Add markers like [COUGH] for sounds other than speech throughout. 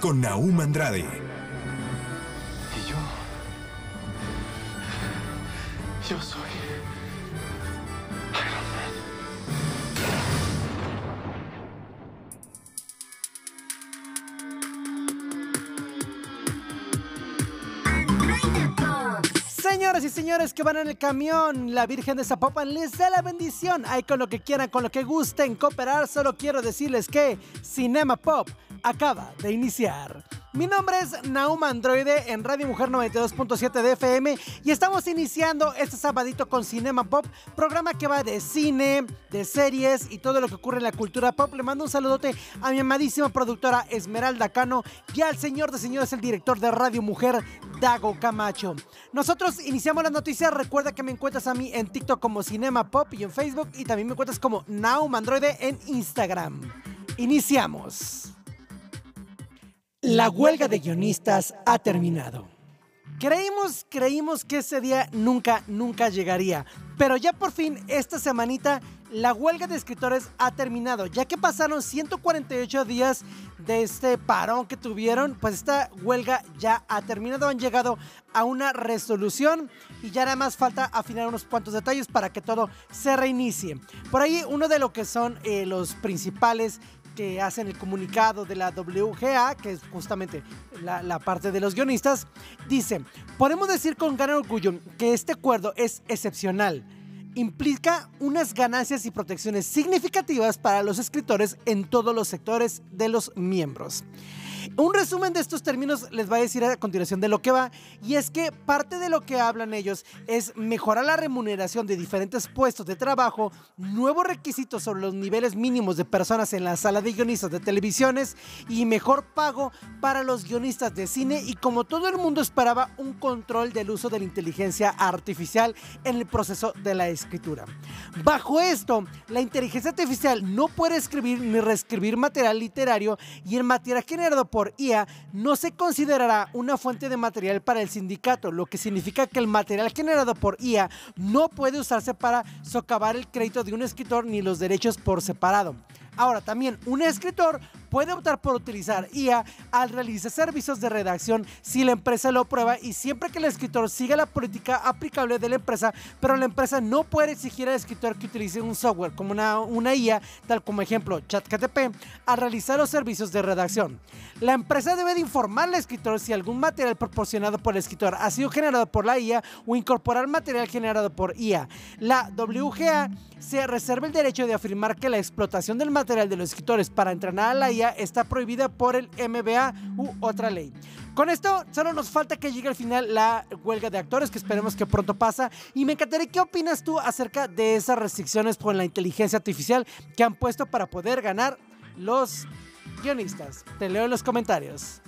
Con Naum Andrade, Y yo. Yo soy. Señoras y señores que van en el camión, la Virgen de Zapopan les da la bendición. Ahí con lo que quieran, con lo que gusten cooperar, solo quiero decirles que Cinema Pop acaba de iniciar. Mi nombre es Naum Androide en Radio Mujer 92.7 de FM y estamos iniciando este sabadito con Cinema Pop, programa que va de cine, de series y todo lo que ocurre en la cultura pop. Le mando un saludote a mi amadísima productora Esmeralda Cano y al señor de señores, el director de Radio Mujer, Dago Camacho. Nosotros iniciamos las noticias. Recuerda que me encuentras a mí en TikTok como Cinema Pop y en Facebook y también me encuentras como Naum Androide en Instagram. Iniciamos. La huelga de guionistas ha terminado. Creímos, creímos que ese día nunca, nunca llegaría. Pero ya por fin, esta semanita, la huelga de escritores ha terminado. Ya que pasaron 148 días de este parón que tuvieron, pues esta huelga ya ha terminado. Han llegado a una resolución y ya nada más falta afinar unos cuantos detalles para que todo se reinicie. Por ahí, uno de lo que son eh, los principales que hacen el comunicado de la WGA, que es justamente la, parte de los guionistas, dice, podemos decir con gran orgullo que este acuerdo es excepcional. Implica unas ganancias y protecciones significativas para los escritores en todos los sectores de los miembros. Un resumen de estos términos les va a decir a continuación de lo que va, y es que parte de lo que hablan ellos es mejorar la remuneración de diferentes puestos de trabajo, nuevos requisitos sobre los niveles mínimos de personas en la sala de guionistas de televisiones y mejor pago para los guionistas de cine y como todo el mundo esperaba, un control del uso de la inteligencia artificial en el proceso de la escritura. Bajo esto, la inteligencia artificial no puede escribir ni reescribir material literario y el material generado por IA no se considerará una fuente de material para el sindicato, lo que significa que el material generado por IA no puede usarse para socavar el crédito de un escritor ni los derechos por separado. Ahora, también un escritor puede optar por utilizar IA al realizar servicios de redacción si la empresa lo prueba y siempre que el escritor siga la política aplicable de la empresa, pero la empresa no puede exigir al escritor que utilice un software como una, IA, tal como ejemplo ChatGTP, a realizar los servicios de redacción. La empresa debe de informar al escritor si algún material proporcionado por el escritor ha sido generado por la IA o incorporar material generado por IA. La WGA se reserva el derecho de afirmar que la explotación del material de los escritores para entrenar a la IA está prohibida por el MBA u otra ley. Con esto solo nos falta que llegue al final la huelga de actores, que esperemos que pronto pasa. Y me encantaría qué opinas tú acerca de esas restricciones por la inteligencia artificial que han puesto para poder ganar los guionistas. Te leo en los comentarios.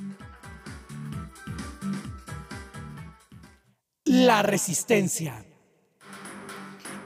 La resistencia.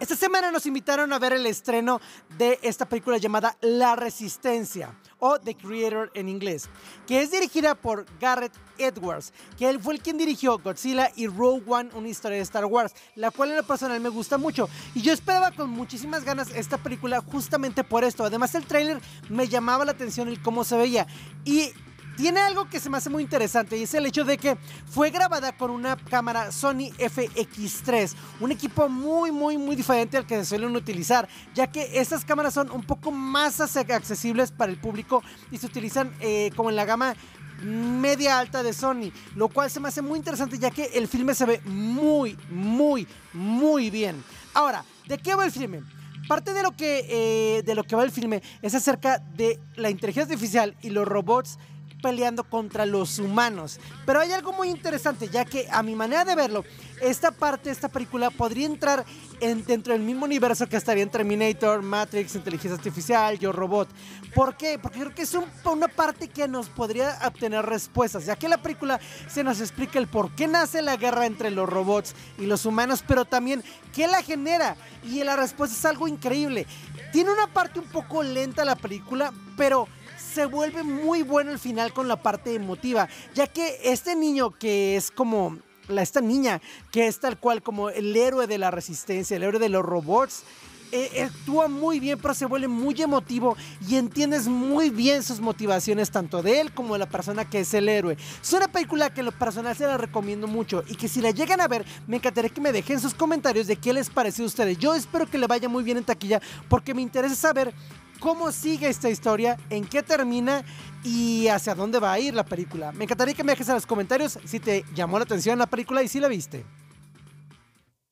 Esta semana nos invitaron a ver el estreno de esta película llamada La Resistencia o The Creator en inglés, que es dirigida por Garrett Edwards, que él fue el quien dirigió Godzilla y Rogue One, una historia de Star Wars, la cual en lo personal me gusta mucho. Y yo esperaba con muchísimas ganas esta película justamente por esto. Además el tráiler me llamaba la atención el cómo se veía. Y tiene algo que se me hace muy interesante y es el hecho de que fue grabada con una cámara Sony FX3, un equipo muy muy muy diferente al que se suelen utilizar, ya que estas cámaras son un poco más accesibles para el público y se utilizan eh, como en la gama media alta de Sony, lo cual se me hace muy interesante ya que el filme se ve muy muy muy bien. Ahora, ¿de qué va el filme? Parte de lo que, eh, de lo que va el filme es acerca de la inteligencia artificial y los robots peleando contra los humanos. Pero hay algo muy interesante, ya que a mi manera de verlo, esta parte, esta película podría entrar en, dentro del mismo universo que estaría en Terminator, Matrix, Inteligencia Artificial, Yo Robot. ¿Por qué? Porque creo que es un- una parte que nos podría obtener respuestas, ya que la película se nos explica el por qué nace la guerra entre los robots y los humanos, pero también qué la genera. Y la respuesta es algo increíble. Tiene una parte un poco lenta la película, pero se vuelve muy bueno el final con la parte emotiva, ya que este niño que es como la, esta niña, que es tal cual como el héroe de la resistencia, el héroe de los robots, eh, actúa muy bien, pero se vuelve muy emotivo y entiendes muy bien sus motivaciones, tanto de él como de la persona que es el héroe. Es una película que en lo personal se la recomiendo mucho y que si la llegan a ver, me encantaría que me dejen sus comentarios de qué les pareció a ustedes. Yo espero que le vaya muy bien en taquilla porque me interesa saber cómo sigue esta historia, en qué termina y hacia dónde va a ir la película. Me encantaría que me dejes en los comentarios si te llamó la atención la película y si la viste.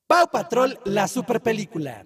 Pau Patrol, la super película.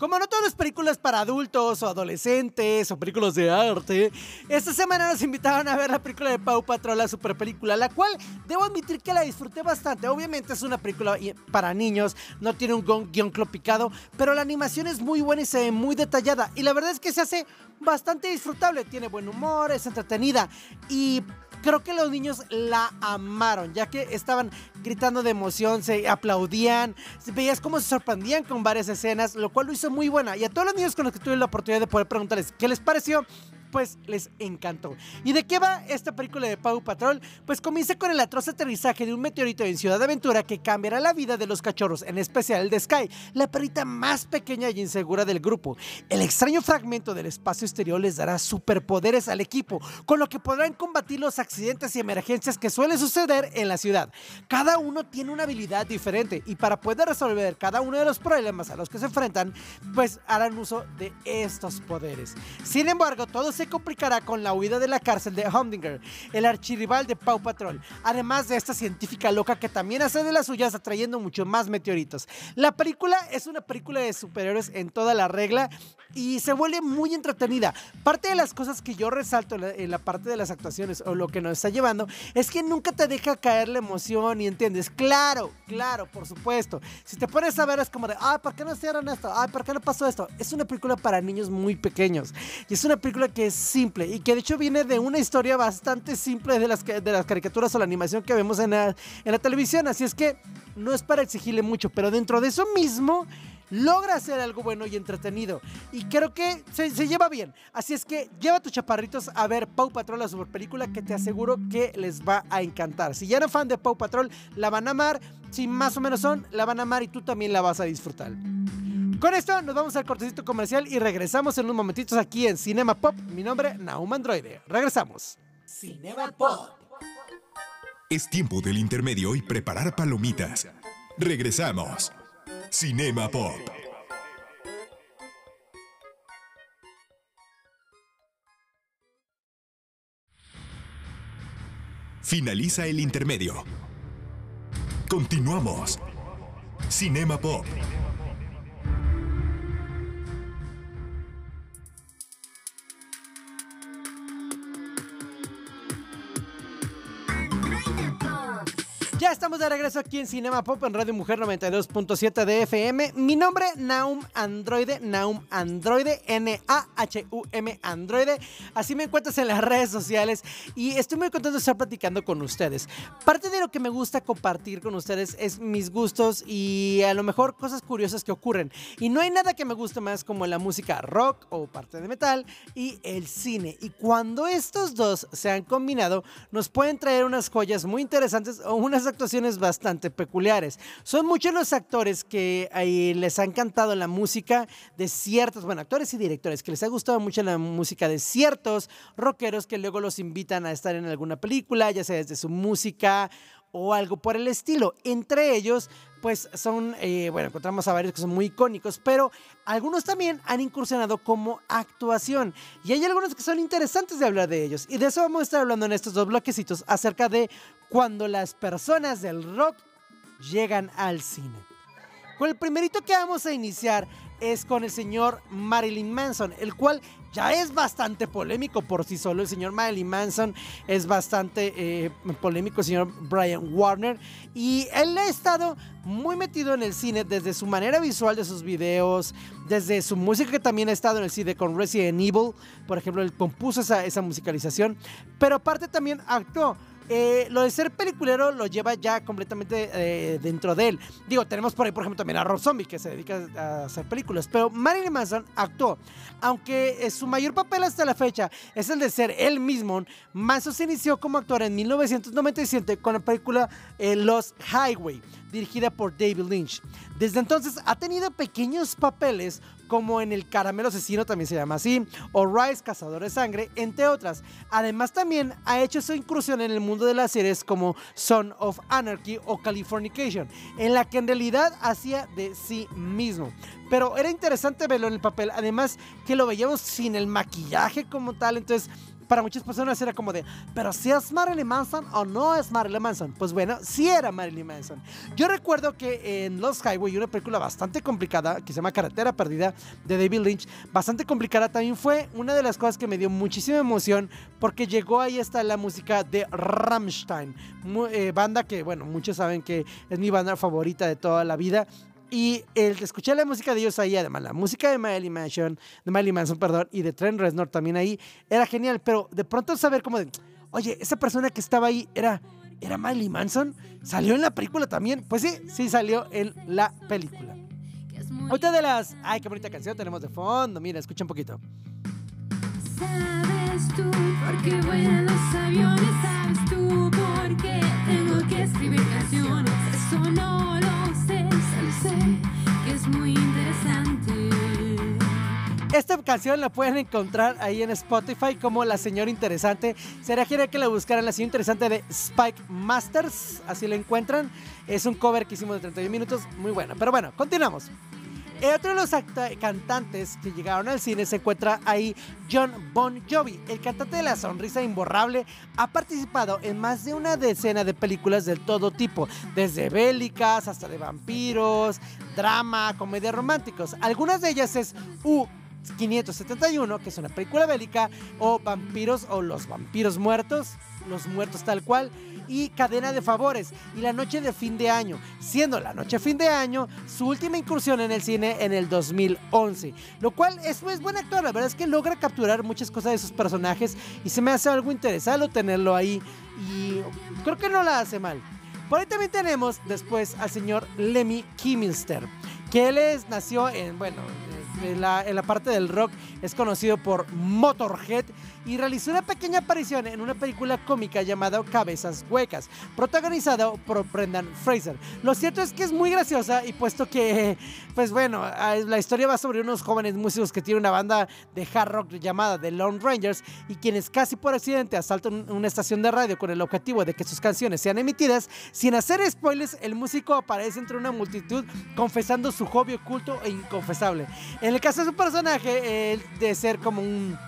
Como no todas las películas para adultos o adolescentes o películas de arte, esta semana nos invitaron a ver la película de Pau Patrol, la super película, la cual debo admitir que la disfruté bastante. Obviamente es una película para niños, no tiene un guion clopicado, pero la animación es muy buena y se ve muy detallada. Y la verdad es que se hace bastante disfrutable, tiene buen humor, es entretenida y creo que los niños la amaron, ya que estaban gritando de emoción, se aplaudían, veías cómo se sorprendían con varias escenas, lo cual lo hizo muy buena. Y a todos los niños con los que tuve la oportunidad de poder preguntarles qué les pareció, pues les encantó. ¿Y de qué va esta película de Pau Patrol? Pues comienza con el atroz aterrizaje de un meteorito en Ciudad Aventura que cambiará la vida de los cachorros, en especial de Sky, la perrita más pequeña y insegura del grupo. El extraño fragmento del espacio exterior les dará superpoderes al equipo, con lo que podrán combatir los accidentes y emergencias que suelen suceder en la ciudad. Cada uno tiene una habilidad diferente y para poder resolver cada uno de los problemas a los que se enfrentan, pues harán uso de estos poderes. Sin embargo, todo se complicará con la huida de la cárcel de Humdinger, el archirrival de Paw Patrol, además de esta científica loca que también hace de las suyas atrayendo mucho más meteoritos. La película es una película de superhéroes en toda la regla y se vuelve muy entretenida. Parte de las cosas que yo resalto en la, en la parte de las actuaciones o lo que nos está llevando es que nunca te deja caer la emoción y entiendes. Claro, claro, por supuesto. Si te pones a ver es como de, ay, ¿por qué no hicieron esto? Ay, ¿por qué no pasó esto? Es una película para niños muy pequeños y es una película que simple y que de hecho viene de una historia bastante simple de las, de las caricaturas o la animación que vemos en la, en la televisión. Así es que no es para exigirle mucho, pero dentro de eso mismo logra hacer algo bueno y entretenido. Y creo que se, se lleva bien. Así es que lleva a tus chaparritos a ver Pau Patrol, la super película que te aseguro que les va a encantar. Si ya eran fan de Pau Patrol, la van a amar. Si más o menos son, la van a amar y tú también la vas a disfrutar. Con esto nos vamos al cortecito comercial y regresamos en unos momentitos aquí en Cinema Pop. Mi nombre, Naum Androide. Regresamos. Cinema Pop. Es tiempo del intermedio y preparar palomitas. Regresamos. Cinema Pop. Finaliza el intermedio. Continuamos. Cinema Pop. Estamos de regreso aquí en Cinema Pop en Radio Mujer 92.7 de FM. Mi nombre, Naum Androide, Naum Androide, N-A-H-U-M Androide. Así me encuentras en las redes sociales y estoy muy contento de estar platicando con ustedes. Parte de lo que me gusta compartir con ustedes es mis gustos y a lo mejor cosas curiosas que ocurren. Y no hay nada que me guste más como la música rock o parte de metal y el cine. Y cuando estos dos se han combinado, nos pueden traer unas joyas muy interesantes o unas actuaciones bastante peculiares. Son muchos los actores que les han cantado la música de ciertos, bueno, actores y directores que les ha gustado mucho la música de ciertos rockeros que luego los invitan a estar en alguna película, ya sea desde su música o algo por el estilo. Entre ellos, pues son, eh, bueno, encontramos a varios que son muy icónicos, pero algunos también han incursionado como actuación. Y hay algunos que son interesantes de hablar de ellos. Y de eso vamos a estar hablando en estos dos bloquecitos acerca de cuando las personas del rock llegan al cine. Con el primerito que vamos a iniciar, es con el señor Marilyn Manson, el cual ya es bastante polémico por sí solo. El señor Marilyn Manson es bastante eh, polémico, el señor Brian Warner. Y él ha estado muy metido en el cine desde su manera visual de sus videos, desde su música que también ha estado en el cine con Resident Evil. Por ejemplo, él compuso esa, esa musicalización. Pero aparte también actuó. Eh, lo de ser peliculero lo lleva ya completamente eh, dentro de él. Digo, tenemos por ahí, por ejemplo, también a Rob Zombie, que se dedica a hacer películas. Pero Marilyn Manson actuó. Aunque eh, su mayor papel hasta la fecha es el de ser él mismo, Manson se inició como actor en 1997 con la película Los Highway dirigida por David Lynch. Desde entonces ha tenido pequeños papeles como en El Caramelo Asesino, también se llama así, o Rise, Cazador de Sangre, entre otras. Además también ha hecho su incursión en el mundo de las series como Son of Anarchy o Californication, en la que en realidad hacía de sí mismo. Pero era interesante verlo en el papel, además que lo veíamos sin el maquillaje como tal, entonces para muchas personas era como de, pero si es Marilyn Manson o no es Marilyn Manson. Pues bueno, sí era Marilyn Manson. Yo recuerdo que en Los Highway, una película bastante complicada que se llama Carretera Perdida de David Lynch, bastante complicada, también fue una de las cosas que me dio muchísima emoción porque llegó ahí hasta la música de Rammstein, eh, banda que, bueno, muchos saben que es mi banda favorita de toda la vida. Y el escuchar la música de ellos ahí, además la música de Marilyn Manson, de Marilyn Manson, perdón, y de Trent Reznor también ahí, era genial. Pero de pronto saber como de, oye, esa persona que estaba ahí era, era Marilyn Manson, salió en la película también. Pues sí, sí salió en la película. Otra de las, ay, qué bonita canción tenemos de fondo. Mira, escucha un poquito. Sabes tú por qué vuelan los aviones, sabes tú por qué tengo que escribir canciones. Eso no lo Esta canción la pueden encontrar ahí en Spotify como La Señora Interesante. Sería genial que la buscaran La Señora Interesante de Spike Masters. Así la encuentran. Es un cover que hicimos de 31 minutos. Muy bueno. Pero bueno, continuamos. El otro de los cantantes que llegaron al cine se encuentra ahí John Bon Jovi. El cantante de la sonrisa imborrable ha participado en más de una decena de películas de todo tipo, desde bélicas hasta de vampiros, drama, comedias románticos. Algunas de ellas es U 571, que es una película bélica, o Vampiros o Los Vampiros Muertos, Los Muertos tal cual, y Cadena de Favores y La Noche de Fin de Año, siendo La Noche Fin de Año su última incursión en el cine en el 2011, lo cual es, es buen actor, la verdad es que logra capturar muchas cosas de sus personajes y se me hace algo interesante tenerlo ahí y creo que no la hace mal. Por ahí también tenemos después al señor Lemmy Kimmelster, que él es, nació en, bueno, en la, parte del rock es conocido por Motorhead y realizó una pequeña aparición en una película cómica llamada Cabezas Huecas, protagonizada por Brendan Fraser. Lo cierto es que es muy graciosa y puesto que, pues bueno, la historia va sobre unos jóvenes músicos que tienen una banda de hard rock llamada The Lone Rangers y quienes casi por accidente asaltan una estación de radio con el objetivo de que sus canciones sean emitidas. Sin hacer spoilers, el músico aparece entre una multitud confesando su hobby oculto e inconfesable. En el caso de su personaje, el de ser como un...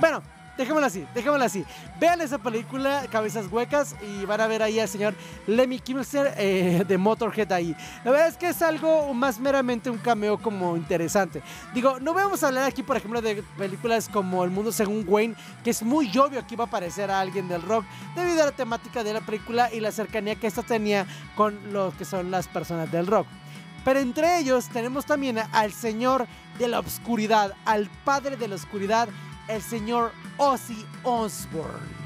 Bueno, dejémoslo así, dejémoslo así. Vean esa película, Cabezas Huecas, y van a ver ahí al señor Lemmy Kimmelster eh, de Motorhead ahí. La verdad es que es algo más meramente un cameo como interesante. Digo, no vamos a hablar aquí, por ejemplo, de películas como El Mundo Según Wayne, que es muy obvio que iba a aparecer a alguien del rock, debido a la temática de la película y la cercanía que esta tenía con lo que son las personas del rock. Pero entre ellos tenemos también al señor de la oscuridad, al padre de la oscuridad, el señor Ozzy Osbourne.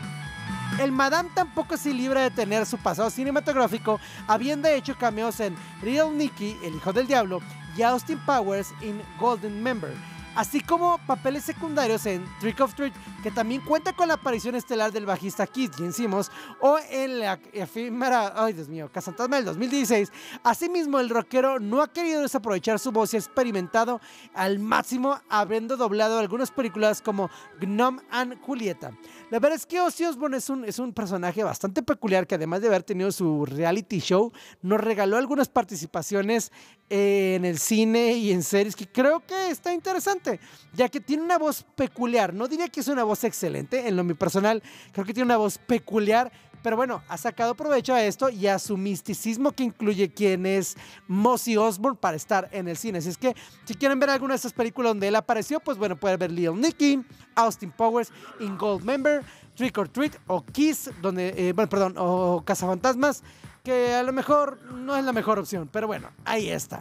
El Madame tampoco se libra de tener su pasado cinematográfico, habiendo hecho cameos en Real Nicky, El Hijo del Diablo, y Austin Powers en Golden Member, así como papeles secundarios en Trick of Treat, que también cuenta con la aparición estelar del bajista Keith Gene Simmons, o en la efímera, ay Dios mío, Casantasma del 2016. Asimismo, el rockero no ha querido desaprovechar su voz y ha experimentado al máximo, habiendo doblado algunas películas como Gnome and Julieta. La verdad es que Ozzy Osbourne es un, es un personaje bastante peculiar que además de haber tenido su reality show, nos regaló algunas participaciones en el cine y en series que creo que está interesante, ya que tiene una voz peculiar. No diría que es una voz excelente, en lo mi personal, creo que tiene una voz peculiar, Pero bueno, ha sacado provecho a esto y a su misticismo que incluye quién es Mossy Osborne para estar en el cine. Así es que si quieren ver alguna de estas películas donde él apareció, pues bueno, pueden ver Little Nicky, Austin Powers, In Gold Member, Trick or Treat o Kiss, donde, eh, bueno, perdón, o Cazafantasmas, que a lo mejor no es la mejor opción, pero bueno, ahí está.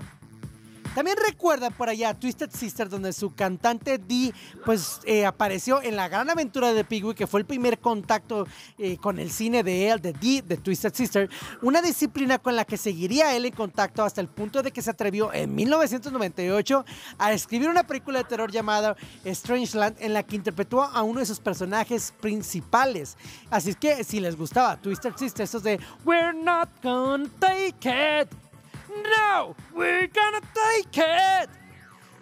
También recuerda por allá Twisted Sister, donde su cantante Dee pues eh, apareció en la gran aventura de Piggy, que fue el primer contacto eh, con el cine de él, de Dee, de Twisted Sister, una disciplina con la que seguiría él en contacto hasta el punto de que se atrevió en 1998 a escribir una película de terror llamada Strangeland, en la que interpretó a uno de sus personajes principales. Así que si les gustaba Twisted Sister, estos de We're not gonna take it. No, we're gonna take it.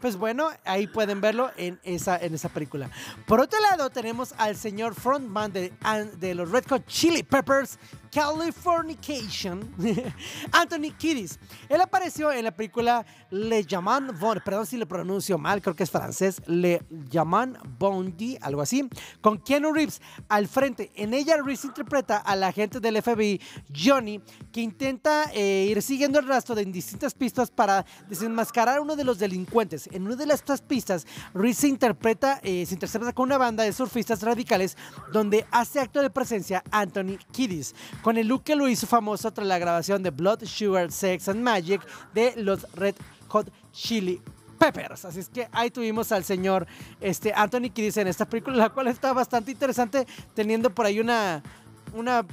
Pues bueno, ahí pueden verlo en esa, en esa película. Por otro lado, tenemos al señor frontman de, de los Red Hot Chili Peppers, Californication, [LAUGHS] Anthony Kiddis. Él apareció en la película Le Llaman Bon, perdón si le pronuncio mal, creo que es francés, Le Llaman Bondi, algo así, con Keanu Reeves al frente. En ella, Reeves interpreta al agente del FBI, Johnny, que intenta eh, ir siguiendo el rastro de distintas pistas para desenmascarar a uno de los delincuentes. En una de estas pistas, Reeves se interpreta, eh, se interpreta con una banda de surfistas radicales donde hace acto de presencia Anthony Kiddis con el look que lo hizo famoso tras la grabación de Blood, Sugar, Sex and Magic de los Red Hot Chili Peppers. Así es que ahí tuvimos al señor este, Anthony Kiddis en esta película, la cual está bastante interesante, teniendo por ahí una, una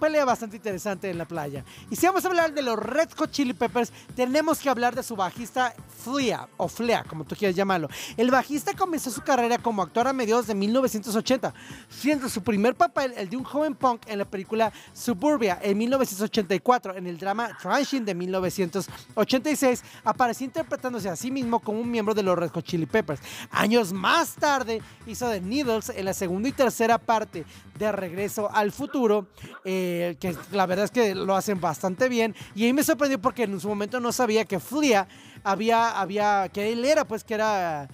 pelea bastante interesante en la playa. Y si vamos a hablar de los Red Hot Chili Peppers, tenemos que hablar de su bajista Flea, o Flea, como tú quieras llamarlo. El bajista comenzó su carrera como actor a mediados de 1980, siendo su primer papel el de un joven punk en la película Suburbia en 1984. En el drama Trashing de 1986, apareció interpretándose a sí mismo como un miembro de los Red Hot Chili Peppers. Años más tarde, hizo The Needles en la segunda y tercera parte de Regreso al Futuro. Eh, que la verdad es que lo hacen bastante bien. Y ahí me sorprendió porque en su momento no sabía que Flea había, había, que él era, pues que era,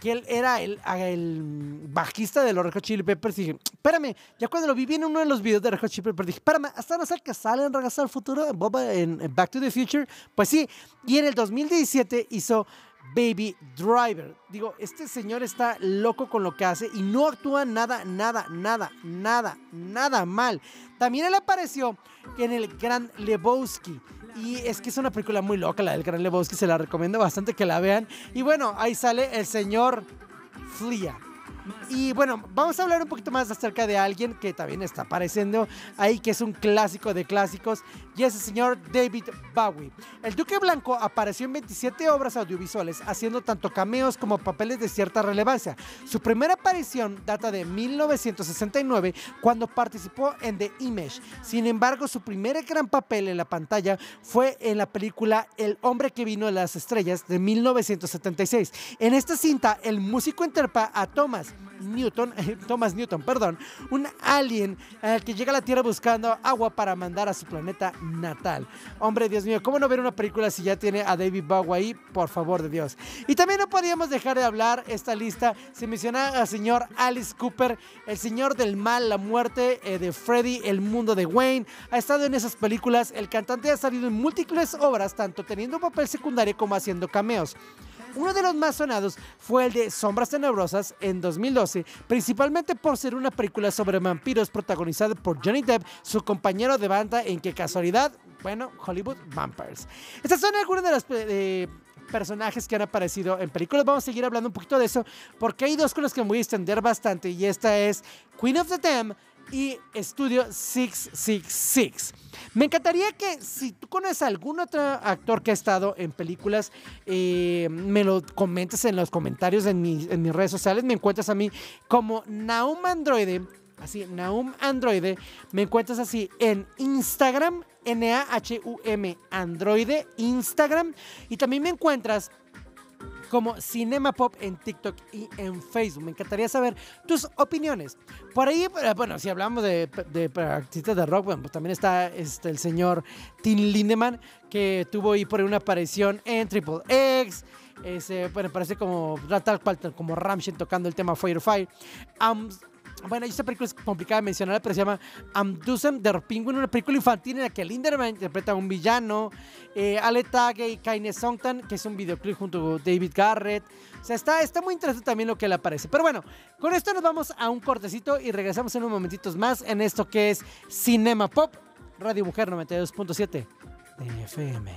que él era el, el bajista de los Red Hot Chili Peppers. Y dije, espérame, ya cuando lo vi en uno de los videos de Red Hot Chili Peppers, dije, espérame, hasta no ser que sale en Regreso al Futuro, en- en Back to the Future. Pues sí, y en el 2017 hizo Baby Driver. Digo, este señor está loco con lo que hace y no actúa nada, nada, nada, nada, nada mal. También él apareció en el Gran Lebowski. Y es que es una película muy loca, la del Gran Lebowski, se la recomiendo bastante que la vean. Y bueno, ahí sale el señor Flea. Y bueno, vamos a hablar un poquito más acerca de alguien que también está apareciendo ahí, que es un clásico de clásicos, y es el señor David Bowie. El Duque Blanco apareció en 27 obras audiovisuales, haciendo tanto cameos como papeles de cierta relevancia. Su primera aparición data de 1969, cuando participó en The Image. Sin embargo, su primer gran papel en la pantalla fue en la película El hombre que vino de las estrellas de 1976. En esta cinta, el músico interpreta a Thomas Newton, Thomas Newton, perdón, un alien eh, que llega a la Tierra buscando agua para mandar a su planeta natal. Hombre, Dios mío, ¿cómo no ver una película si ya tiene a David Bowie ahí? Por favor de Dios. Y también no podíamos dejar de hablar esta lista. Se menciona al señor Alice Cooper, el señor del mal, la muerte eh, de Freddy, el mundo de Wayne. Ha estado en esas películas. El cantante ha salido en múltiples obras, tanto teniendo un papel secundario como haciendo cameos. Uno de los más sonados fue el de Sombras Tenebrosas en 2012, principalmente por ser una película sobre vampiros protagonizada por Johnny Depp, su compañero de banda en que casualidad, bueno, Hollywood Vampires. Estas son algunas de las eh, personajes que han aparecido en películas. Vamos a seguir hablando un poquito de eso porque hay dos con las que me voy a extender bastante y esta es Queen of the Dam y Estudio 666. Me encantaría que si tú conoces a algún otro actor que ha estado en películas, eh, me lo comentes en los comentarios en, mi- mis redes sociales. Me encuentras a mí como Naum Androide, así, Naum Androide. Me encuentras así en Instagram, N-A-H-U-M Androide, Instagram. Y también me encuentras como Cinema Pop en TikTok y en Facebook. Me encantaría saber tus opiniones. Por ahí, eh, bueno, si hablamos de, de artistas de rock, bueno, pues también está este, el señor Tim Lindemann, que tuvo ahí por ahí una aparición en Triple X. Ese, bueno, parece como tal cual como Ramshin tocando el tema Firefire. Am- Bueno, esta película es complicada de mencionar, pero se llama Am Dusen der Penguin, una película infantil en la que Linderman interpreta a un villano, eh, Ale Tage y Kaine Songtan, que es un videoclip junto con David Garrett. O sea, está, está muy interesante también lo que le aparece. Pero bueno, con esto nos vamos a un cortecito y regresamos en unos momentitos más en esto que es Cinema Pop, Radio Mujer 92.7 de FM.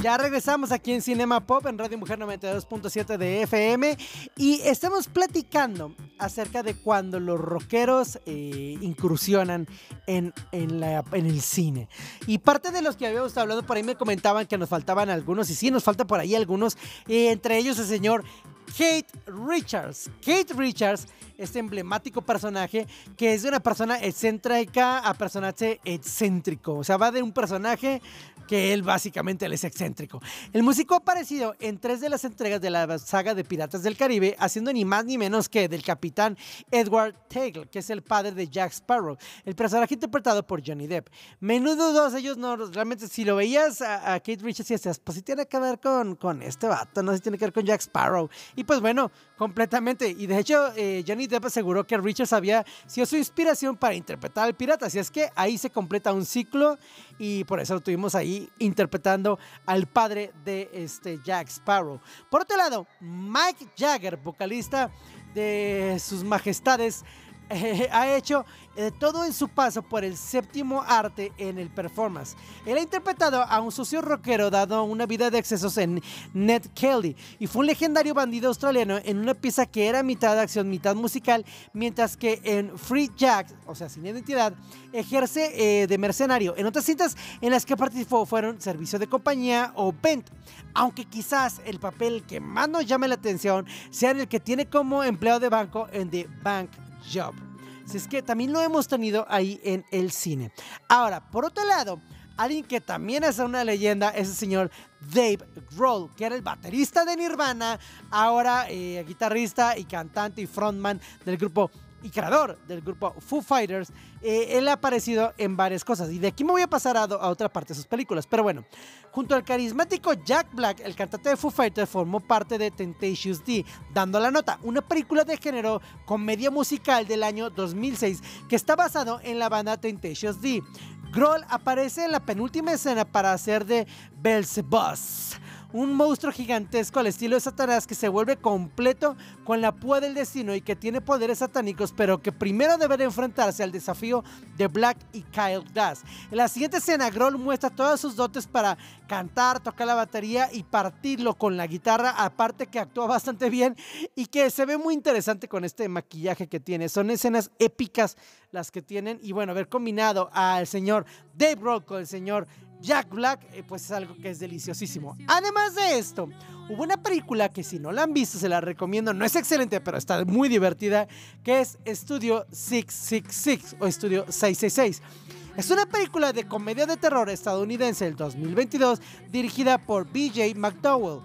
Ya regresamos aquí en Cinema Pop en Radio Mujer 92.7 de FM y estamos platicando acerca de cuando los rockeros eh, incursionan en, en, la- en el cine. Y parte de los que habíamos hablado por ahí me comentaban que nos faltaban algunos y sí, nos faltan por ahí algunos, eh, entre ellos el señor Kate Richards. Kate Richards, este emblemático personaje que es de una persona excéntrica a personaje excéntrico. O sea, va de un personaje que él básicamente él es excéntrico. El músico ha aparecido en tres de las entregas de la saga de Piratas del Caribe, haciendo ni más ni menos que del capitán Edward Tagle, que es el padre de Jack Sparrow, el personaje interpretado por Johnny Depp. Menudo dos ellos no, realmente si lo veías a, Kate Richards y decías, pues sí tiene que ver con, con este vato, no sé si tiene que ver con Jack Sparrow. Y pues bueno, completamente. Y de hecho, eh, Johnny Depp aseguró que Richards había sido su inspiración para interpretar al pirata. Así es que ahí se completa un ciclo y por eso lo tuvimos ahí interpretando al padre de este Jack Sparrow. Por otro lado, Mike Jagger, vocalista de sus majestades, [LAUGHS] ha hecho eh, todo en su paso por el séptimo arte en el performance. Él ha interpretado a un socio rockero dado una vida de excesos en Ned Kelly y fue un legendario bandido australiano en una pieza que era mitad de acción, mitad musical, mientras que en Free Jack, o sea, sin identidad, ejerce eh, de mercenario. En otras cintas en las que participó fueron Servicio de Compañía o Bent, aunque quizás el papel que más nos llame la atención sea el que tiene como empleado de banco en The Bank Job. Si es que también lo hemos tenido ahí en el cine. Ahora, por otro lado, alguien que también es una leyenda es el señor Dave Grohl, que era el baterista de Nirvana, ahora eh, guitarrista y cantante y frontman del grupo y creador del grupo Foo Fighters. Eh, él ha aparecido en varias cosas y de aquí me voy a pasar a, otra parte de sus películas. Pero bueno, junto al carismático Jack Black, el cantante de Foo Fighters formó parte de Temptations D, dando la nota, una película de género comedia musical del año 2006 que está basado en la banda Temptations D. Grohl aparece en la penúltima escena para hacer de Belzebus, un monstruo gigantesco al estilo de Satanás que se vuelve completo con la púa del destino y que tiene poderes satánicos, pero que primero debe de enfrentarse al desafío de Black y Kyle Gass. En la siguiente escena, Grohl muestra todas sus dotes para cantar, tocar la batería y partirlo con la guitarra, aparte que actúa bastante bien y que se ve muy interesante con este maquillaje que tiene. Son escenas épicas las que tienen y bueno, haber combinado al señor Dave Grohl con el señor Jack Black, eh, pues es algo que es deliciosísimo. Además de esto, hubo una película que si no la han visto se la recomiendo, no es excelente, pero está muy divertida, que es Estudio 666 o Estudio 666. Es una película de comedia de terror estadounidense del 2022 dirigida por BJ McDowell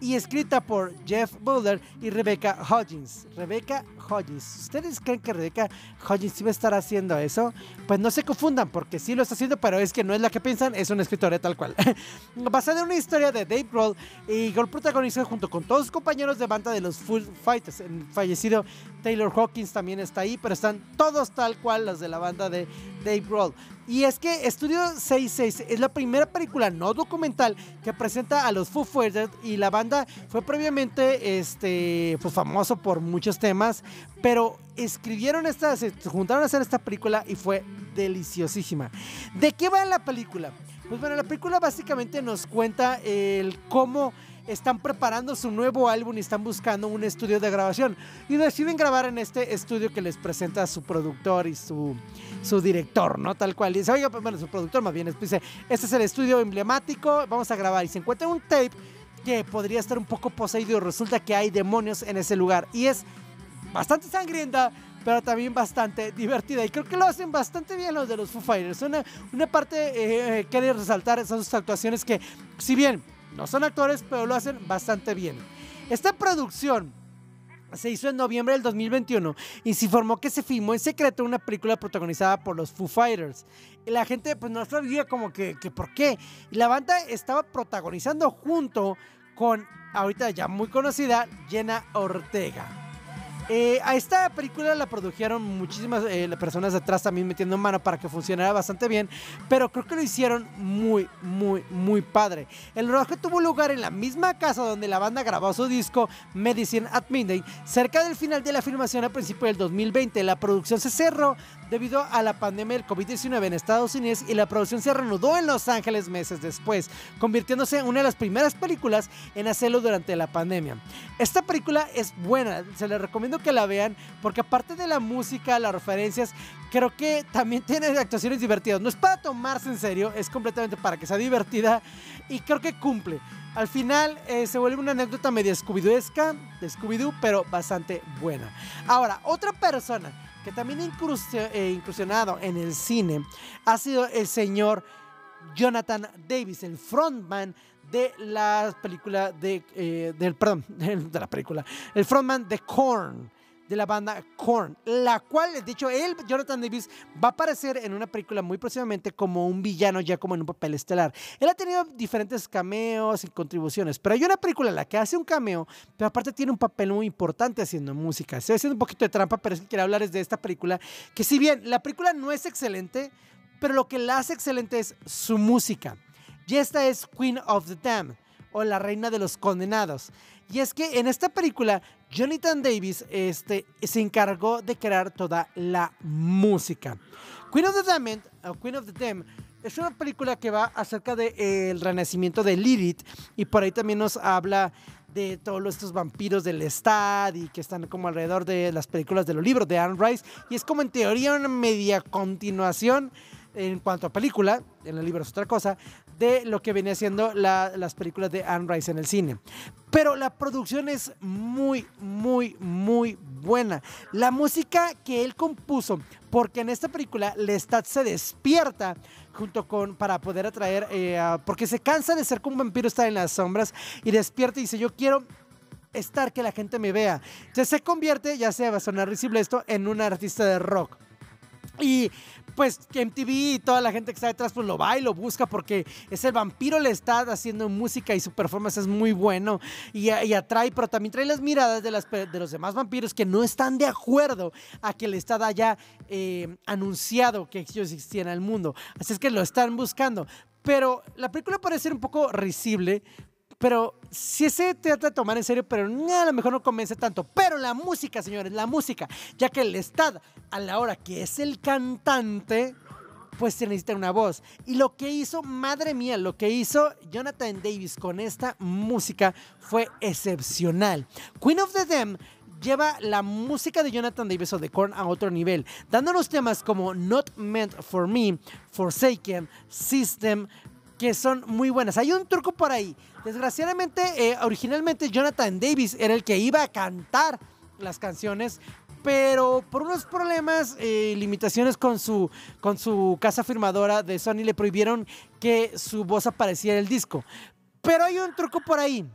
y escrita por Jeff Buller y Rebecca Hodgins. Rebecca Hodgins. ¿Ustedes creen que Rebecca Hodgins iba a estar haciendo eso? Pues no se confundan, porque sí lo está haciendo, pero es que no es la que piensan, es una escritora tal cual. [LAUGHS] Basada en una historia de Dave Grohl y Grohl protagoniza junto con todos sus compañeros de banda de los Foo Fighters. El fallecido Taylor Hawkins también está ahí, pero están todos tal cual los de la banda de Dave Grohl. Y es que Estudio 66 es la primera película no documental que presenta a los Foo Fighters y la banda fue previamente este, pues, famoso por muchos temas, pero escribieron esta, se juntaron a hacer esta película y fue deliciosísima. ¿De qué va la película? Pues bueno, la película básicamente nos cuenta el cómo están preparando su nuevo álbum y están buscando un estudio de grabación. Y deciden grabar en este estudio que les presenta su productor y su, su director, ¿no? Tal cual. Y dice, oiga, pues, bueno, su productor más bien, dice, este es el estudio emblemático, vamos a grabar. Y se encuentra un tape que podría estar un poco poseído. Resulta que hay demonios en ese lugar. Y es bastante sangrienta, pero también bastante divertida. Y creo que lo hacen bastante bien los de los Foo Fighters. Una, una parte eh, que resaltar esas actuaciones que, si bien no son actores, pero lo hacen bastante bien. Esta producción se hizo en noviembre del 2021 y se informó que se filmó en secreto una película protagonizada por los Foo Fighters. La gente pues no sabía como que, que por qué. Y la banda estaba protagonizando junto con, ahorita ya muy conocida, Jenna Ortega. Eh, a esta película la produjeron muchísimas eh, personas detrás también metiendo mano para que funcionara bastante bien, pero creo que lo hicieron muy, muy, muy padre. El rodaje tuvo lugar en la misma casa donde la banda grabó su disco Medicine at Midnight, cerca del final de la filmación a principios del 2020. La producción se cerró debido a la pandemia del COVID-19 en Estados Unidos y la producción se reanudó en Los Ángeles meses después, convirtiéndose en una de las primeras películas en hacerlo durante la pandemia. Esta película es buena, se les recomiendo que la vean porque aparte de la música, las referencias, creo que también tiene actuaciones divertidas. No es para tomarse en serio, es completamente para que sea divertida y creo que cumple. Al final eh, se vuelve una anécdota medio scooby de Scooby-Doo, pero bastante buena. Ahora, otra persona que también ha eh, incursionado en el cine ha sido el señor Jonathan Davis, el frontman de la película de, eh, del, perdón, [LAUGHS] de la película, el frontman de Korn de la banda Korn, la cual, de hecho, él, Jonathan Davis, va a aparecer en una película muy próximamente como un villano, ya como en un papel estelar. Él ha tenido diferentes cameos y contribuciones, pero hay una película en la que hace un cameo, pero aparte tiene un papel muy importante haciendo música. Estoy haciendo un poquito de trampa, pero es que quiero hablarles de esta película, que si bien la película no es excelente, pero lo que la hace excelente es su música. Y esta es Queen of the Damned, o la reina de los condenados. Y es que en esta película, Jonathan Davis este, se encargó de crear toda la música. Queen of the Damned, o Queen of the es una película que va acerca del de, renacimiento de Lilith y por ahí también nos habla de todos estos vampiros del Estad y que están como alrededor de las películas de los libros de Anne Rice y es como en teoría una media continuación en cuanto a película, en el libro es otra cosa, de lo que venía siendo las películas de Anne Rice en el cine. Pero la producción es muy, muy, muy buena. La música que él compuso, porque en esta película Lestat se despierta junto con para poder atraer, eh, porque se cansa de ser como un vampiro, está en las sombras y despierta y dice yo quiero estar que la gente me vea. Entonces se convierte, ya sea va a sonar esto, en un artista de rock. Y pues MTV y toda la gente que está detrás pues lo va y lo busca porque es el vampiro le está haciendo música y su performance es muy bueno y, atrae, pero también trae las miradas de, las, de los demás vampiros que no están de acuerdo a que el Estado haya eh, anunciado que ellos existían en el mundo. Así es que lo están buscando. Pero la película parece ser un poco risible pero si se trata de tomar en serio, pero a lo mejor no convence tanto. Pero la música, señores, la música, ya que el Estado, a la hora que es el cantante, pues se necesita una voz. Y lo que hizo, madre mía, lo que hizo Jonathan Davis con esta música fue excepcional. Queen of the Dam lleva la música de Jonathan Davis o de Korn a otro nivel, dándonos temas como Not Meant for Me, Forsaken, System, que son muy buenas. Hay un truco por ahí. Desgraciadamente, eh, originalmente Jonathan Davis era el que iba a cantar las canciones, pero por unos problemas, eh, limitaciones con su, con su casa firmadora de Sony le prohibieron que su voz apareciera en el disco. Pero hay un truco por ahí.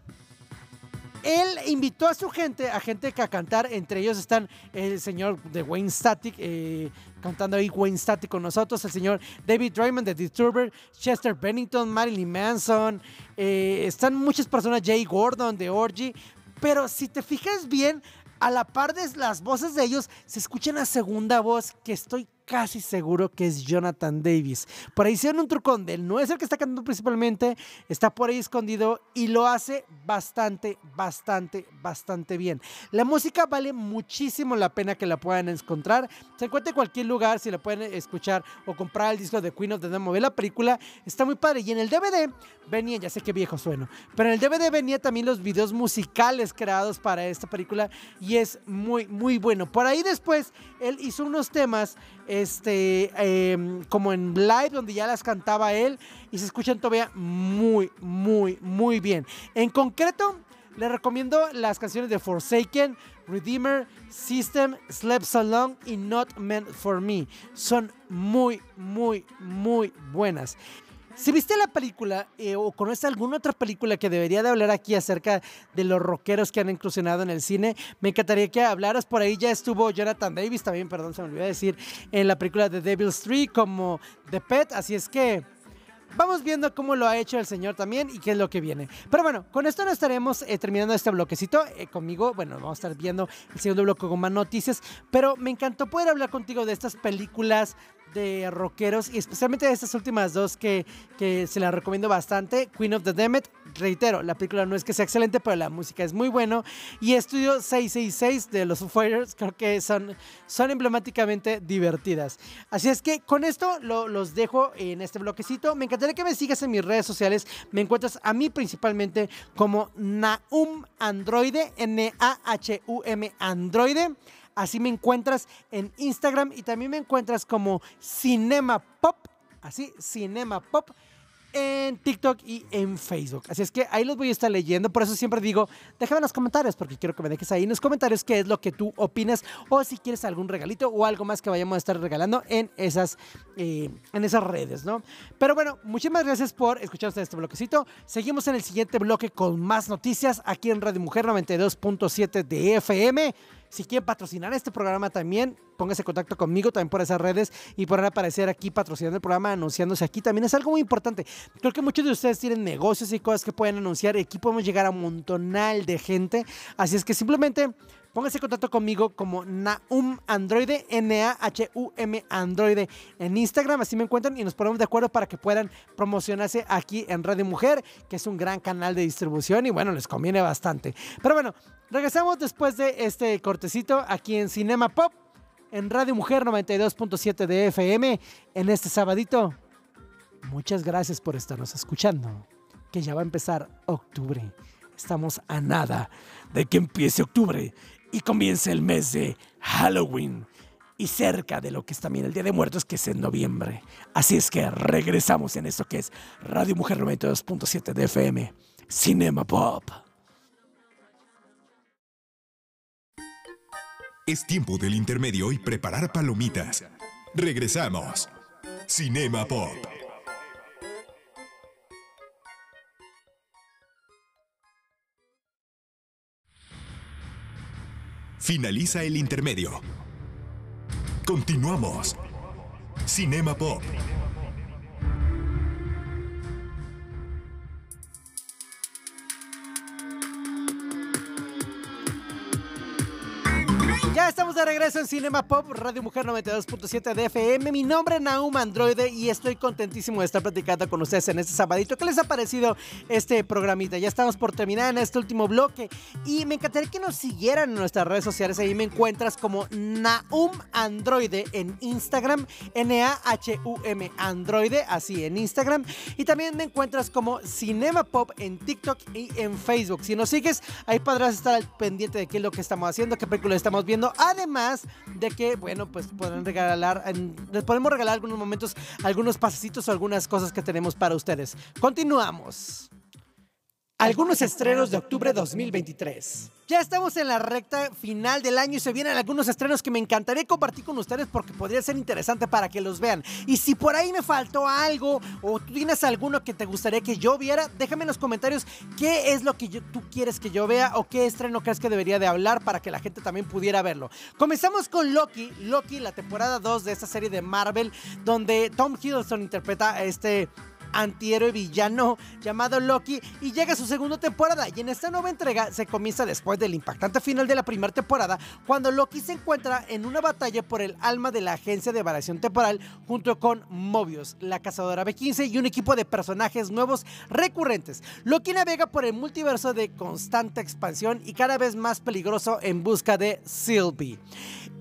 Él invitó a su gente, a gente que a cantar, entre ellos están el señor de Wayne Static, eh, cantando ahí Wayne Static con nosotros, el señor David Drayman de Disturber, Chester Bennington, Marilyn Manson, eh, están muchas personas, Jay Gordon de Orgy, pero si te fijas bien, a la par de las voces de ellos, se escucha una segunda voz que estoy casi seguro que es Jonathan Davis. Por ahí hicieron un truco donde él no es el que está cantando principalmente, está por ahí escondido y lo hace bastante, bastante, bastante bien. La música vale muchísimo la pena que la puedan encontrar. Se encuentra en cualquier lugar, si la pueden escuchar o comprar el disco de Queen of the Demo, la película, está muy padre. Y en el DVD venía, ya sé que viejo sueno, pero en el DVD venía también los videos musicales creados para esta película y es muy, muy bueno. Por ahí después él hizo unos temas, este, em, como en live, donde ya las cantaba él y se escuchan todavía muy, muy, muy bien. En concreto, le recomiendo las canciones de Forsaken, Redeemer, System, Slept So Long y Not Meant For Me. Son muy, muy, muy buenas. Si viste la película eh, o conoces alguna otra película que debería de hablar aquí acerca de los rockeros que han incursionado en el cine, me encantaría que hablaras. Por ahí ya estuvo Jonathan Davis también, perdón, se me olvidó decir, en la película de Devil's Tree como The Pet. Así es que vamos viendo cómo lo ha hecho el señor también y qué es lo que viene. Pero bueno, con esto no estaremos eh, terminando este bloquecito. Eh, conmigo, bueno, vamos a estar viendo el segundo bloque con más noticias. Pero me encantó poder hablar contigo de estas películas de rockeros y especialmente estas últimas dos que, que se las recomiendo bastante. Queen of the Demet, reitero, la película no es que sea excelente, pero la música es muy bueno. Y Estudio 666 de los Fighters creo que son, son emblemáticamente divertidas. Así es que con esto lo- los dejo en este bloquecito. Me encantaría que me sigas en mis redes sociales. Me encuentras a mí principalmente como Naum Androide, N-A-H-U-M Androide. Así me encuentras en Instagram y también me encuentras como Cinema Pop, así, Cinema Pop, en TikTok y en Facebook. Así es que ahí los voy a estar leyendo. Por eso siempre digo, déjame en los comentarios, porque quiero que me dejes ahí en los comentarios qué es lo que tú opinas o si quieres algún regalito o algo más que vayamos a estar regalando en esas, eh, en esas redes, ¿no? Pero bueno, muchísimas gracias por escuchar hasta este bloquecito. Seguimos en el siguiente bloque con más noticias aquí en Radio Mujer 92.7 de FM. Si quieren patrocinar este programa también, póngase en contacto conmigo también por esas redes y podrán aparecer aquí patrocinando el programa, anunciándose aquí. También es algo muy importante. Creo que muchos de ustedes tienen negocios y cosas que pueden anunciar y aquí podemos llegar a un montonal de gente. Así es que simplemente póngase en contacto conmigo como Naum Androide, N-A-H-U-M Androide en Instagram. Así me encuentran y nos ponemos de acuerdo para que puedan promocionarse aquí en Radio Mujer, que es un gran canal de distribución y bueno, les conviene bastante. Pero bueno, regresamos después de este cortecito aquí en Cinema Pop, en Radio Mujer 92.7 de FM, en este sabadito. Muchas gracias por estarnos escuchando, que ya va a empezar octubre. Estamos a nada de que empiece octubre y comience el mes de Halloween y cerca de lo que es también el Día de Muertos, que es en noviembre. Así es que regresamos en esto que es Radio Mujer 92.7 de FM, Cinema Pop. Es tiempo del intermedio y preparar palomitas. Regresamos. Cinema Pop. Finaliza el intermedio. Continuamos. Cinema Pop. Estamos de regreso en Cinema Pop, Radio Mujer 92.7 de FM. Mi nombre es Naum Androide y estoy contentísimo de estar platicando con ustedes en este sabadito. ¿Qué les ha parecido este programita? Ya estamos por terminar en este último bloque y me encantaría que nos siguieran en nuestras redes sociales. Ahí me encuentras como Naum Androide en Instagram, N-A-H-U-M Androide, así en Instagram. Y también me encuentras como Cinema Pop en TikTok y en Facebook. Si nos sigues, ahí podrás estar al pendiente de qué es lo que estamos haciendo, qué película estamos viendo. Además de que, bueno, pues podrán regalar, les podemos regalar algunos momentos, algunos pasecitos o algunas cosas que tenemos para ustedes. Continuamos. Algunos estrenos de octubre 2023. Ya estamos en la recta final del año y se vienen algunos estrenos que me encantaría compartir con ustedes porque podría ser interesante para que los vean. Y si por ahí me faltó algo o tú tienes alguno que te gustaría que yo viera, déjame en los comentarios qué es lo que tú quieres que yo vea o qué estreno crees que debería de hablar para que la gente también pudiera verlo. Comenzamos con Loki, Loki, la temporada 2 de esta serie de Marvel, donde Tom Hiddleston interpreta a este antihéroe villano llamado Loki y llega su segunda temporada. Y en esta nueva entrega se comienza después del impactante final de la primera temporada, cuando Loki se encuentra en una batalla por el alma de la agencia de variación temporal junto con Mobius, la cazadora B15 y un equipo de personajes nuevos recurrentes. Loki navega por el multiverso de constante expansión y cada vez más peligroso en busca de Sylvie.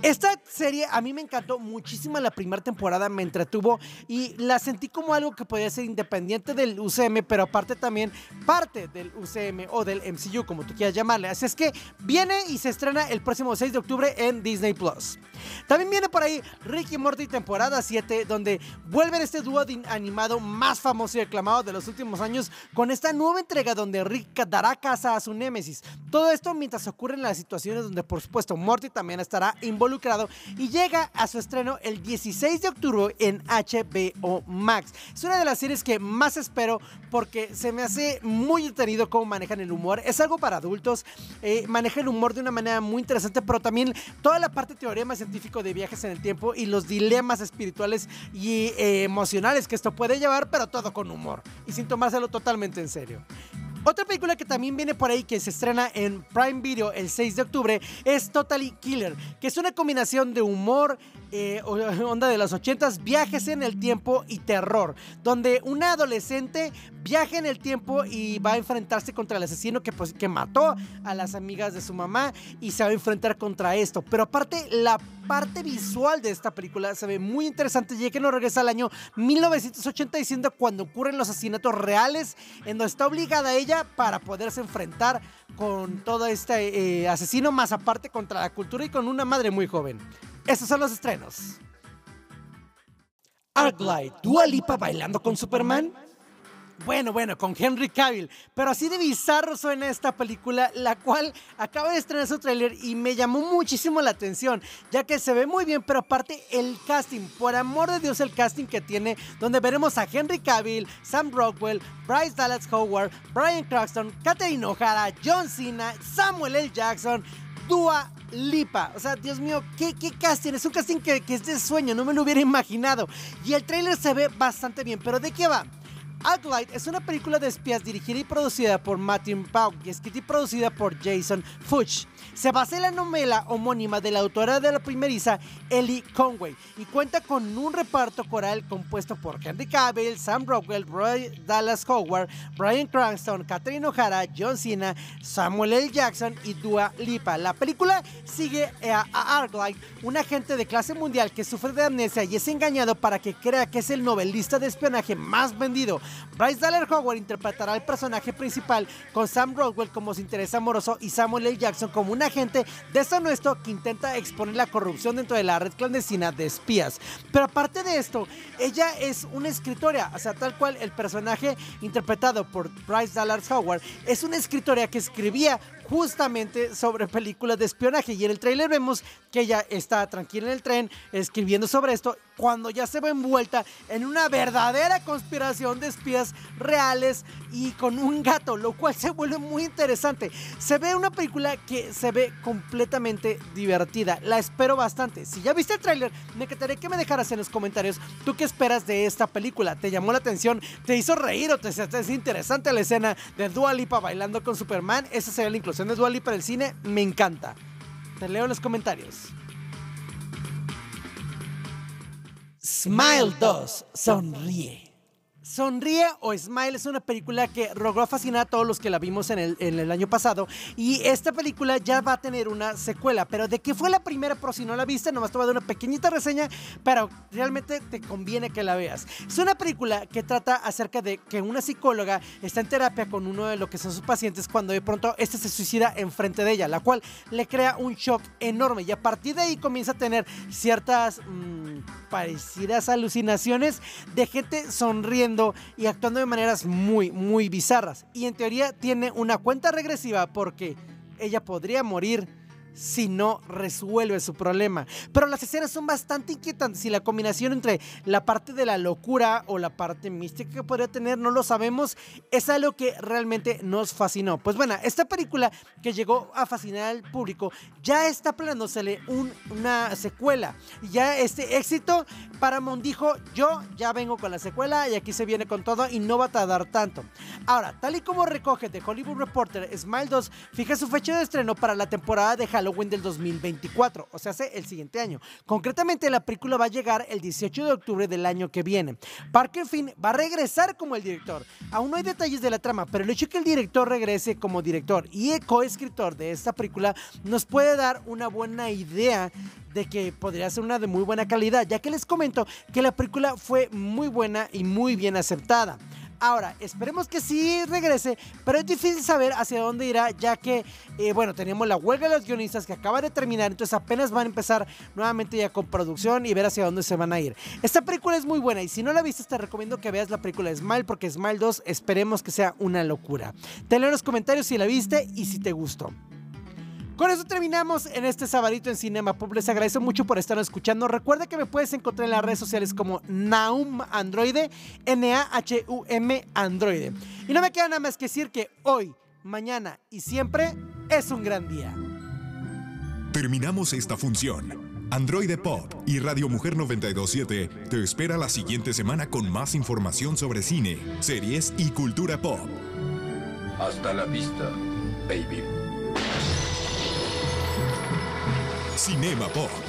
Esta serie a mí me encantó muchísimo la primera temporada, me entretuvo y la sentí como algo que podía ser independiente del UCM, pero aparte también parte del UCM o del MCU, como tú quieras llamarle. Así es que viene y se estrena el próximo 6 de octubre en Disney Plus. También viene por ahí Ricky Morty temporada 7, donde vuelven este dúo animado más famoso y aclamado de los últimos años con esta nueva entrega donde Rick dará casa a su némesis. Todo esto mientras ocurren las situaciones donde por supuesto Morty también estará involucrado y llega a su estreno el 16 de octubre en HBO Max. Es una de las series que más espero porque se me hace muy entretenido cómo manejan el humor. Es algo para adultos, eh, maneja el humor de una manera muy interesante, pero también toda la parte teorema científico de viajes en el tiempo y los dilemas espirituales y eh, emocionales que esto puede llevar, pero todo con humor y sin tomárselo totalmente en serio. Otra película que también viene por ahí que se estrena en Prime Video el 6 de octubre es Totally Killer, que es una combinación de humor, eh, [LAUGHS] onda de los 80s, viajes en el tiempo y terror, donde una adolescente viaja en el tiempo y va a enfrentarse contra el asesino que, pues, que mató a las amigas de su mamá y se va a enfrentar contra esto. Pero aparte, la parte visual de esta película se ve muy interesante, ya que nos regresa al año 1980 cuando ocurren los asesinatos reales, en donde está obligada ella para poderse enfrentar con todo este eh, asesino, más aparte contra la cultura y con una madre muy joven. Estos son los estrenos. Arclight, Dua Lipa bailando con Superman. Bueno, bueno, con Henry Cavill. Pero así de bizarro suena esta película, la cual acaba de estrenar su tráiler y me llamó muchísimo la atención, ya que se ve muy bien, pero aparte el casting, por amor de Dios el casting que tiene, donde veremos a Henry Cavill, Sam Rockwell, Bryce Dallas Howard, Brian Cranston, Katherine O'Hara, John Cena, Samuel L. Jackson, Dua Lipa. O sea, Dios mío, ¿qué, qué casting? Es un casting que, que es de sueño, no me lo hubiera imaginado. Y el tráiler se ve bastante bien, pero ¿de qué va? Acolyte es una película de espías dirigida y producida por Martin Pau y escrita y producida por Jason Fuchs. Se basa en la novela homónima de la autora de la primeriza, Ellie Conway, y cuenta con un reparto coral compuesto por Henry Cavill, Sam Rockwell, Roy Dallas Howard, Brian Cranston, Catherine O'Hara, John Cena, Samuel L. Jackson y Dua Lipa. La película sigue a, Arclight, un agente de clase mundial que sufre de amnesia y es engañado para que crea que es el novelista de espionaje más vendido. Bryce Dallas Howard interpretará al personaje principal con Sam Rockwell como su interés amoroso y Samuel L. Jackson como un agente deshonesto que intenta exponer la corrupción dentro de la red clandestina de espías. Pero aparte de esto, ella es una escritora, o sea, tal cual el personaje interpretado por Bryce Dallas Howard es una escritora que escribía justamente sobre películas de espionaje. Y en el tráiler vemos que ella está tranquila en el tren escribiendo sobre esto cuando ya se ve envuelta en una verdadera conspiración de espías reales y con un gato, lo cual se vuelve muy interesante. Se ve una película que se ve completamente divertida. La espero bastante. Si ya viste el tráiler, me encantaría que me dejaras en los comentarios tú qué esperas de esta película. ¿Te llamó la atención? ¿Te hizo reír o te es interesante la escena de Dua Lipa bailando con Superman? Esa sería la inclusión de Dua Lipa en el cine. Me encanta. Te leo en los comentarios. Smile 2, sonríe. Sonríe o Smile es una película que logró fascinar a todos los que la vimos en el, año pasado. Y esta película ya va a tener una secuela. Pero de qué fue la primera, por si no la viste, nomás te voy a dar una pequeñita reseña, pero realmente te conviene que la veas. Es una película que trata acerca de que una psicóloga está en terapia con uno de lo que son sus pacientes cuando de pronto este se suicida enfrente de ella, la cual le crea un shock enorme. Y a partir de ahí comienza a tener ciertas mmm, parecidas alucinaciones de gente sonriendo y actuando de maneras muy, muy bizarras. Y en teoría tiene una cuenta regresiva porque ella podría morir si no resuelve su problema. Pero las escenas son bastante inquietantes y la combinación entre la parte de la locura o la parte mística que podría tener, no lo sabemos, es algo que realmente nos fascinó. Pues bueno, esta película que llegó a fascinar al público ya está planeándosele un- una secuela. Ya este éxito, Paramount dijo, yo ya vengo con la secuela y aquí se viene con todo y no va a tardar tanto. Ahora, tal y como recoge de Hollywood Reporter, Smile 2 fija su fecha de estreno para la temporada de Halloween del 2024, o sea, el siguiente año. Concretamente, la película va a llegar el 18 de octubre del año que viene. Parker Finn va a regresar como el director. Aún no hay detalles de la trama, pero el hecho de que el director regrese como director y coescritor de esta película nos puede dar una buena idea de que podría ser una de muy buena calidad, ya que les comento que la película fue muy buena y muy bien aceptada. Ahora, esperemos que sí regrese, pero es difícil saber hacia dónde irá, ya que, eh, bueno, tenemos la huelga de los guionistas que acaba de terminar, entonces apenas van a empezar nuevamente ya con producción y ver hacia dónde se van a ir. Esta película es muy buena y si no la viste, te recomiendo que veas la película Smile, porque Smile 2 esperemos que sea una locura. Te leo en los comentarios si la viste y si te gustó. Con eso terminamos en este sabadito en Cinema Pop. Les agradezco mucho por estar escuchando. Recuerda que me puedes encontrar en las redes sociales como Naum Androide, N-A-H-U-M Androide. Y no me queda nada más que decir que hoy, mañana y siempre es un gran día. Terminamos esta función. Androide Pop y Radio Mujer 927 te espera la siguiente semana con más información sobre cine, series y cultura pop. Hasta la vista, baby. Cinema Pop.